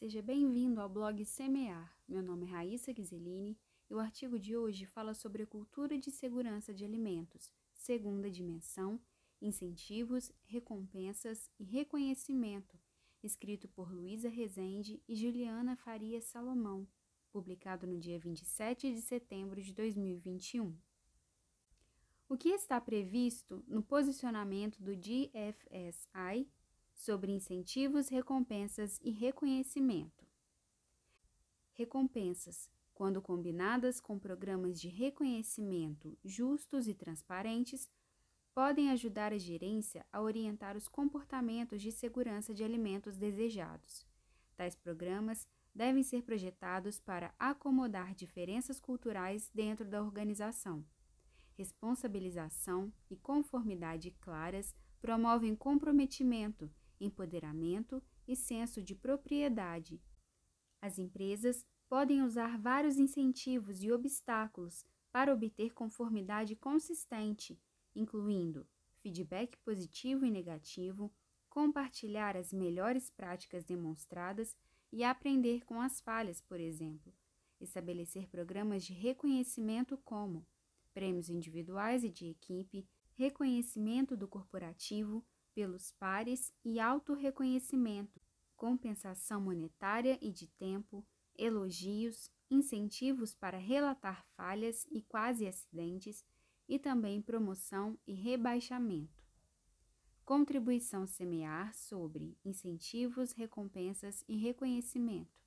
Seja bem-vindo ao blog Semear. Meu nome é Raíssa Ghiseline e o artigo de hoje fala sobre a cultura de segurança de alimentos, segunda dimensão, incentivos, recompensas e reconhecimento, escrito por Luísa Rezende e Juliana Faria Salomão, publicado no dia 27 de setembro de 2021. O que está previsto no posicionamento do GFSI sobre incentivos, recompensas e reconhecimento. Recompensas, quando combinadas com programas de reconhecimento justos e transparentes, podem ajudar a gerência a orientar os comportamentos de segurança de alimentos desejados. Tais programas devem ser projetados para acomodar diferenças culturais dentro da organização. Responsabilização e conformidade claras promovem comprometimento empoderamento e senso de propriedade. As empresas podem usar vários incentivos e obstáculos para obter conformidade consistente, incluindo feedback positivo e negativo, compartilhar as melhores práticas demonstradas e aprender com as falhas, por exemplo. Estabelecer programas de reconhecimento como prêmios individuais e de equipe, reconhecimento do corporativo, pelos pares e autorreconhecimento, compensação monetária e de tempo, elogios, incentivos para relatar falhas e quase acidentes e também promoção e rebaixamento. Contribuição semear sobre incentivos, recompensas e reconhecimento.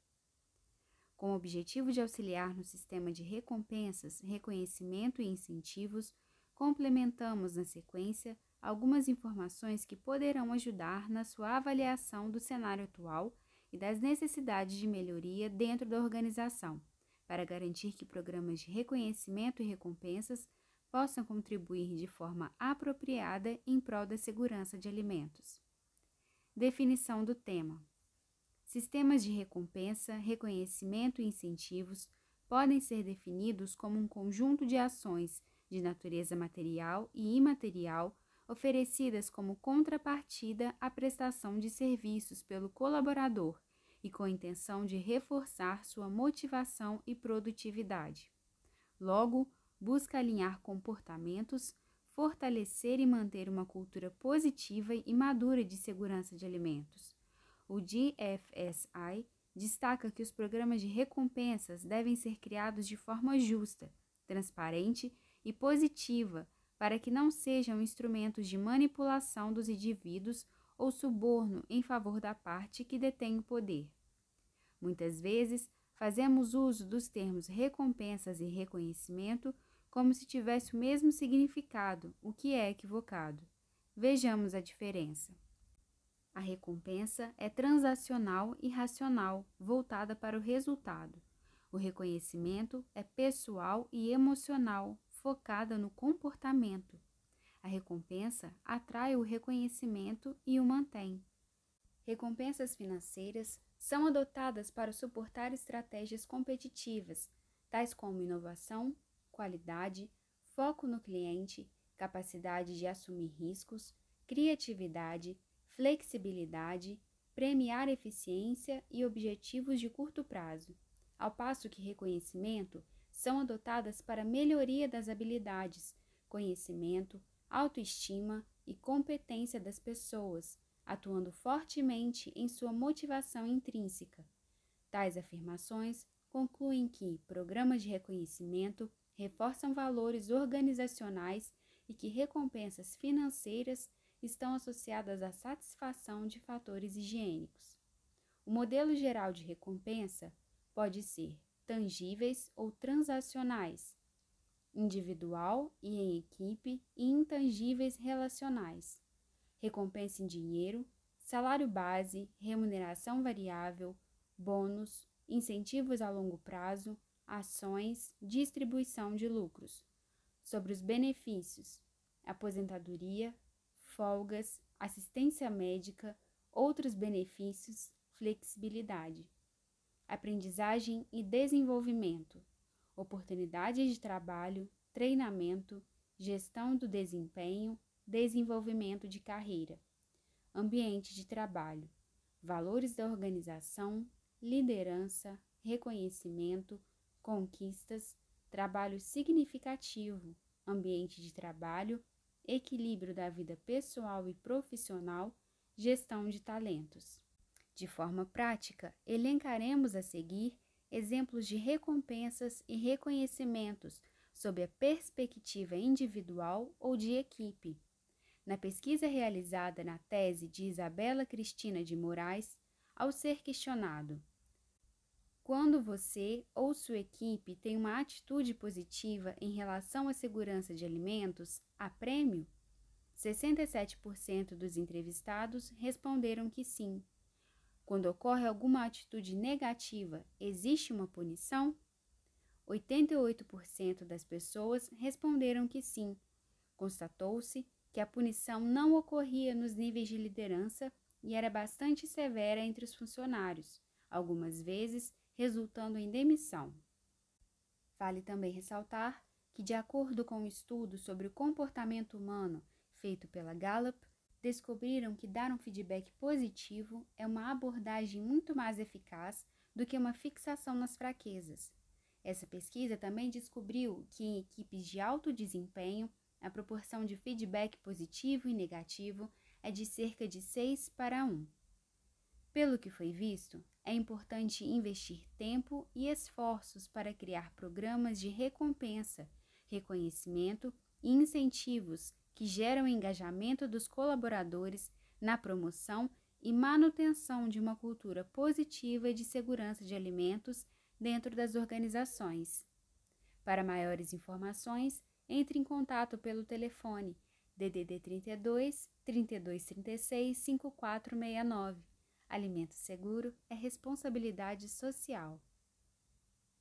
Com o objetivo de auxiliar no sistema de recompensas, reconhecimento e incentivos, complementamos na sequência algumas informações que poderão ajudar na sua avaliação do cenário atual e das necessidades de melhoria dentro da organização, para garantir que programas de reconhecimento e recompensas possam contribuir de forma apropriada em prol da segurança de alimentos. Definição do tema: Sistemas de recompensa, reconhecimento e incentivos podem ser definidos como um conjunto de ações de natureza material e imaterial oferecidas como contrapartida à prestação de serviços pelo colaborador e com intenção de reforçar sua motivação e produtividade. Logo, busca alinhar comportamentos, fortalecer e manter uma cultura positiva e madura de segurança de alimentos. O GFSI destaca que os programas de recompensas devem ser criados de forma justa, transparente e positiva para que não sejam instrumentos de manipulação dos indivíduos ou suborno em favor da parte que detém o poder. Muitas vezes, fazemos uso dos termos recompensas e reconhecimento como se tivesse o mesmo significado, o que é equivocado. Vejamos a diferença. A recompensa é transacional e racional, voltada para o resultado. O reconhecimento é pessoal e emocional, focada no comportamento. A recompensa atrai o reconhecimento e o mantém. Recompensas financeiras são adotadas para suportar estratégias competitivas, tais como inovação, qualidade, foco no cliente, capacidade de assumir riscos, criatividade, flexibilidade, premiar eficiência e objetivos de curto prazo, ao passo que reconhecimento são adotadas para melhoria das habilidades, conhecimento, autoestima e competência das pessoas, atuando fortemente em sua motivação intrínseca. Tais afirmações concluem que programas de reconhecimento reforçam valores organizacionais e que recompensas financeiras estão associadas à satisfação de fatores higiênicos. O modelo geral de recompensa pode ser tangíveis ou transacionais, individual e em equipe e intangíveis relacionais, recompensa em dinheiro, salário base, remuneração variável, bônus, incentivos a longo prazo, ações, distribuição de lucros. Sobre os benefícios: aposentadoria, folgas, assistência médica, outros benefícios, flexibilidade aprendizagem e desenvolvimento, oportunidades de trabalho, treinamento, gestão do desempenho, desenvolvimento de carreira, ambiente de trabalho, valores da organização, liderança, reconhecimento, conquistas, trabalho significativo, ambiente de trabalho, equilíbrio da vida pessoal e profissional, gestão de talentos. De forma prática, elencaremos a seguir exemplos de recompensas e reconhecimentos sob a perspectiva individual ou de equipe. Na pesquisa realizada na tese de Isabela Cristina de Moraes, ao ser questionado quando você ou sua equipe tem uma atitude positiva em relação à segurança de alimentos, há prêmio? 67% dos entrevistados responderam que sim. Quando ocorre alguma atitude negativa, existe uma punição? 88% das pessoas responderam que sim. Constatou-se que a punição não ocorria nos níveis de liderança e era bastante severa entre os funcionários, algumas vezes resultando em demissão. Vale também ressaltar que, de acordo com um estudo sobre o comportamento humano feito pela Gallup, descobriram que dar um feedback positivo é uma abordagem muito mais eficaz do que uma fixação nas fraquezas. Essa pesquisa também descobriu que em equipes de alto desempenho, a proporção de feedback positivo e negativo é de cerca de 6 para 1. Pelo que foi visto, é importante investir tempo e esforços para criar programas de recompensa, reconhecimento e incentivos que geram engajamento dos colaboradores na promoção e manutenção de uma cultura positiva de segurança de alimentos dentro das organizações. Para maiores informações, entre em contato pelo telefone DDD 32 3236 5469 Alimento seguro é responsabilidade social.